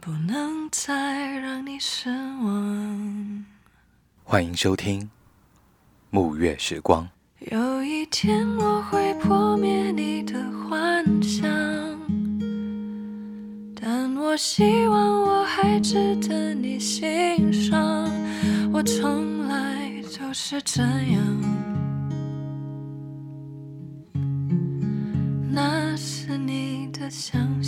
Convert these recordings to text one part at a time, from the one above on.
不能再让你失望。欢迎收听《暮月时光》。有一天我会破灭你的幻想，但我希望我还值得你欣赏。我从来就是这样，那是你的想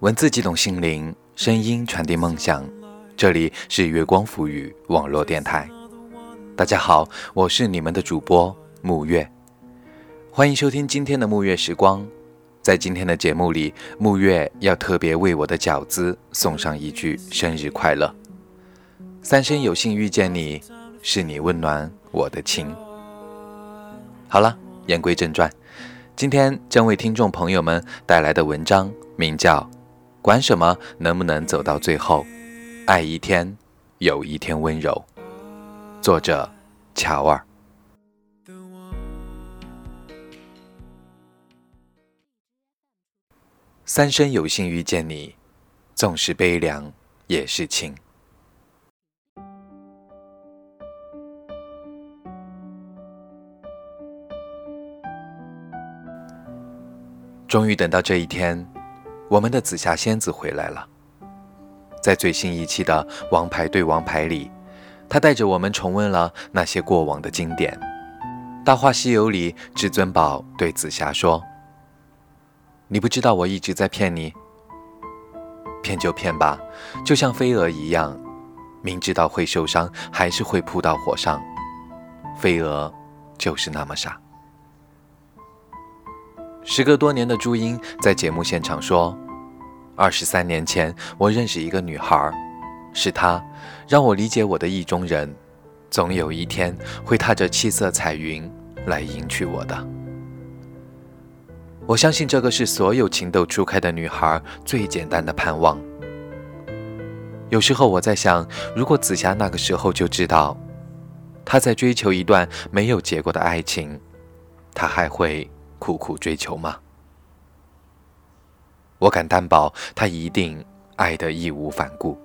文字激动心灵，声音传递梦想。这里是月光浮语网络电台。大家好，我是你们的主播沐月，欢迎收听今天的沐月时光。在今天的节目里，沐月要特别为我的饺子送上一句生日快乐。三生有幸遇见你，是你温暖我的情。好了，言归正传，今天将为听众朋友们带来的文章名叫。管什么能不能走到最后？爱一天，有一天温柔。作者：乔尔。三生有幸遇见你，纵使悲凉也是情。终于等到这一天。我们的紫霞仙子回来了，在最新一期的《王牌对王牌》里，她带着我们重温了那些过往的经典。《大话西游》里，至尊宝对紫霞说：“你不知道我一直在骗你，骗就骗吧，就像飞蛾一样，明知道会受伤，还是会扑到火上。飞蛾就是那么傻。”时隔多年的朱茵在节目现场说：“二十三年前，我认识一个女孩，是她让我理解我的意中人，总有一天会踏着七色彩云来迎娶我的。我相信这个是所有情窦初开的女孩最简单的盼望。有时候我在想，如果紫霞那个时候就知道，她在追求一段没有结果的爱情，她还会。”苦苦追求吗？我敢担保，他一定爱得义无反顾。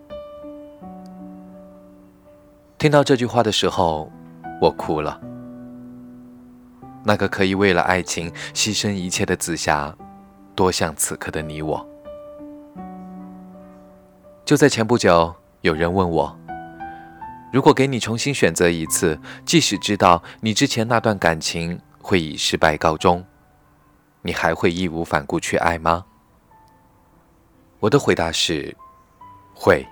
听到这句话的时候，我哭了。那个可以为了爱情牺牲一切的紫霞，多像此刻的你我。就在前不久，有人问我：如果给你重新选择一次，即使知道你之前那段感情会以失败告终。你还会义无反顾去爱吗？我的回答是，会。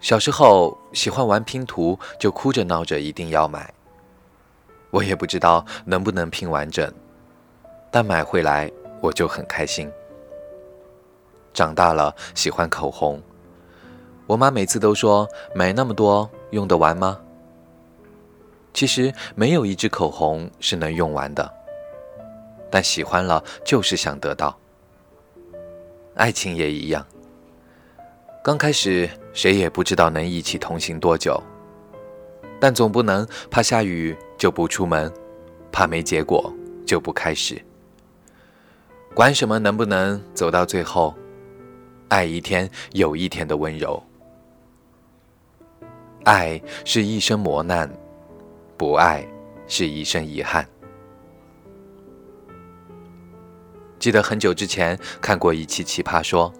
小时候喜欢玩拼图，就哭着闹着一定要买。我也不知道能不能拼完整，但买回来我就很开心。长大了喜欢口红，我妈每次都说买那么多用得完吗？其实没有一支口红是能用完的，但喜欢了就是想得到。爱情也一样，刚开始谁也不知道能一起同行多久，但总不能怕下雨就不出门，怕没结果就不开始。管什么能不能走到最后，爱一天有一天的温柔。爱是一生磨难。不爱是一生遗憾。记得很久之前看过一期《奇葩说》，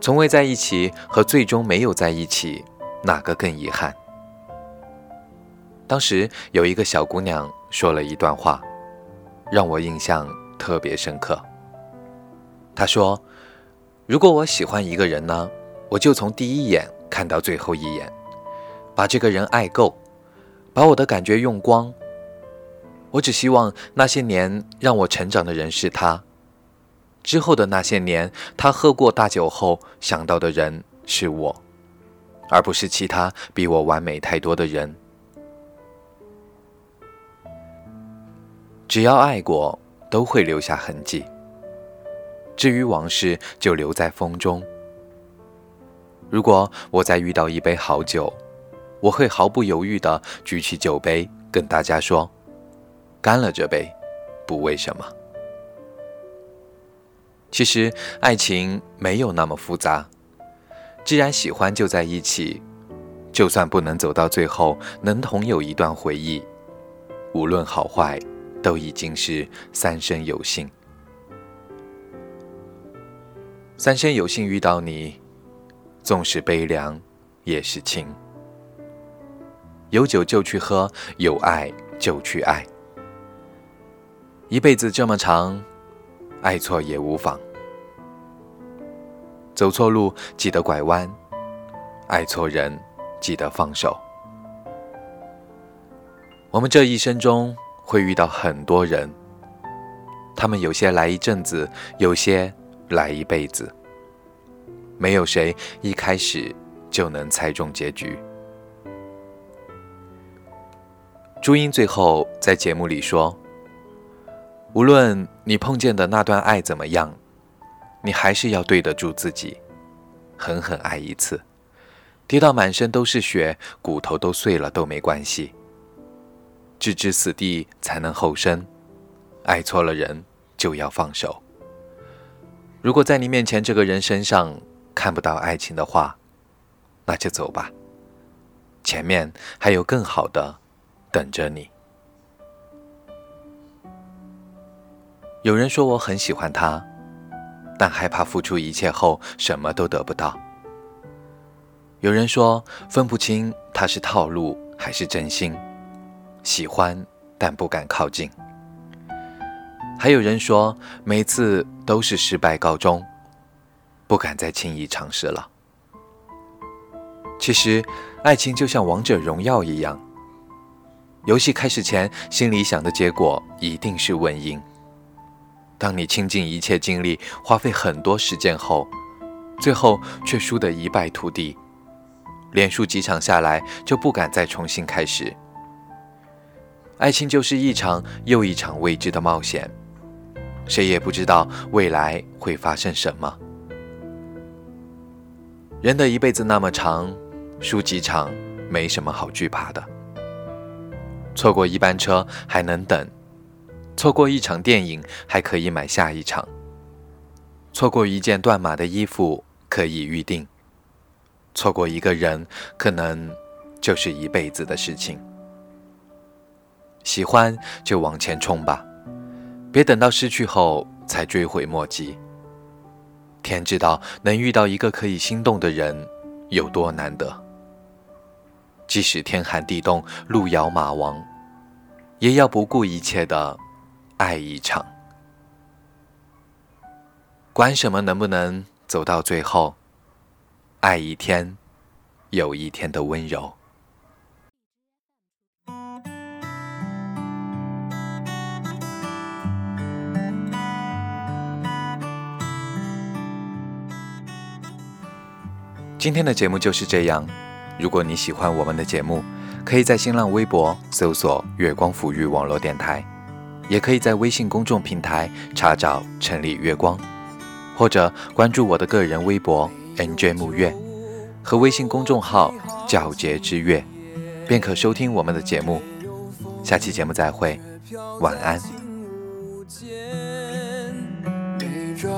从未在一起和最终没有在一起，哪个更遗憾？当时有一个小姑娘说了一段话，让我印象特别深刻。她说：“如果我喜欢一个人呢，我就从第一眼看到最后一眼，把这个人爱够，把我的感觉用光。我只希望那些年让我成长的人是他，之后的那些年，他喝过大酒后想到的人是我，而不是其他比我完美太多的人。只要爱过，都会留下痕迹。”至于往事，就留在风中。如果我再遇到一杯好酒，我会毫不犹豫地举起酒杯，跟大家说：“干了这杯，不为什么。”其实爱情没有那么复杂，既然喜欢就在一起，就算不能走到最后，能同有一段回忆，无论好坏，都已经是三生有幸。三生有幸遇到你，纵使悲凉，也是情。有酒就去喝，有爱就去爱。一辈子这么长，爱错也无妨。走错路记得拐弯，爱错人记得放手。我们这一生中会遇到很多人，他们有些来一阵子，有些。来一辈子，没有谁一开始就能猜中结局。朱茵最后在节目里说：“无论你碰见的那段爱怎么样，你还是要对得住自己，狠狠爱一次，跌到满身都是血，骨头都碎了都没关系。置之死地才能后生，爱错了人就要放手。”如果在你面前这个人身上看不到爱情的话，那就走吧。前面还有更好的等着你。有人说我很喜欢他，但害怕付出一切后什么都得不到。有人说分不清他是套路还是真心，喜欢但不敢靠近。还有人说，每次都是失败告终，不敢再轻易尝试了。其实，爱情就像王者荣耀一样，游戏开始前心里想的结果一定是稳赢。当你倾尽一切精力，花费很多时间后，最后却输得一败涂地，连输几场下来就不敢再重新开始。爱情就是一场又一场未知的冒险。谁也不知道未来会发生什么。人的一辈子那么长，输几场没什么好惧怕的。错过一班车还能等，错过一场电影还可以买下一场，错过一件断码的衣服可以预定，错过一个人可能就是一辈子的事情。喜欢就往前冲吧。别等到失去后才追悔莫及。天知道能遇到一个可以心动的人有多难得。即使天寒地冻、路遥马亡，也要不顾一切的爱一场。管什么能不能走到最后，爱一天有一天的温柔。今天的节目就是这样。如果你喜欢我们的节目，可以在新浪微博搜索“月光抚育网络电台”，也可以在微信公众平台查找“城里月光”，或者关注我的个人微博 “nj 木月”和微信公众号“皎洁之月”，便可收听我们的节目。下期节目再会，晚安。山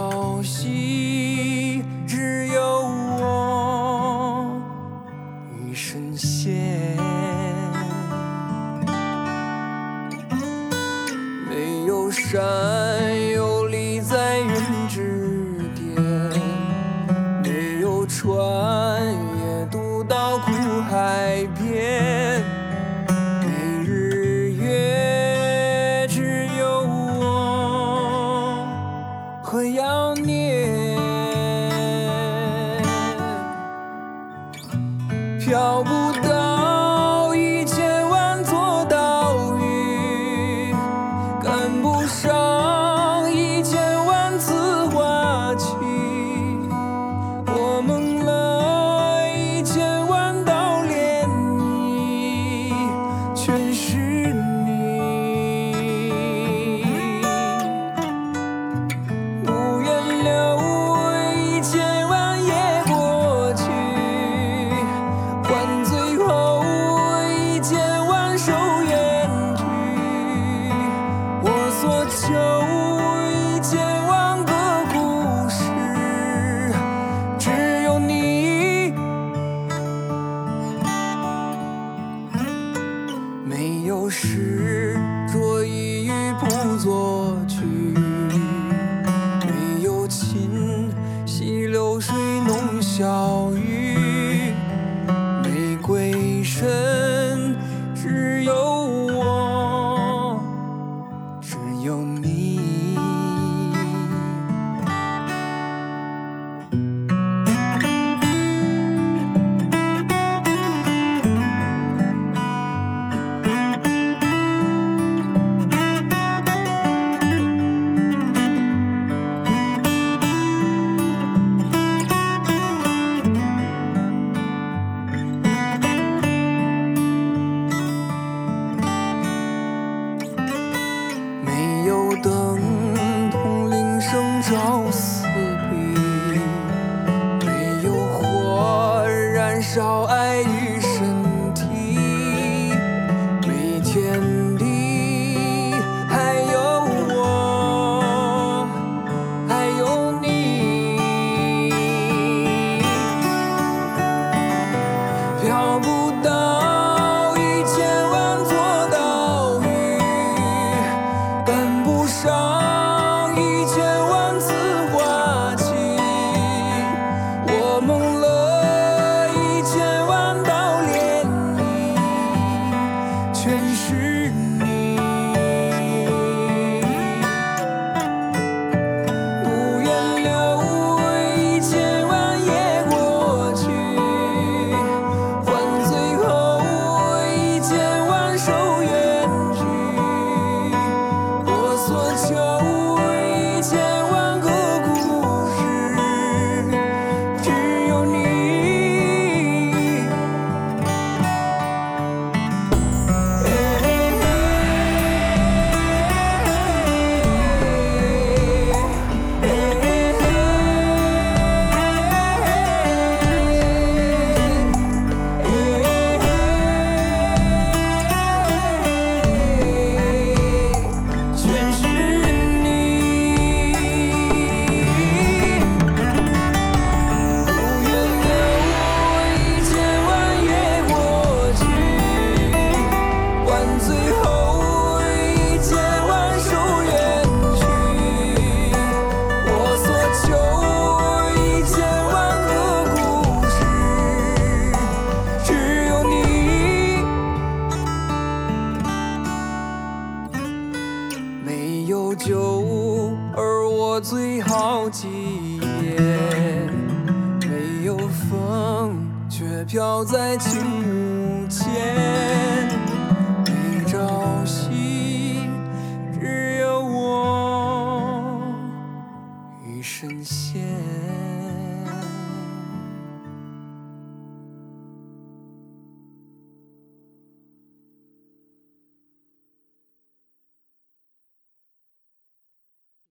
飘在青雾。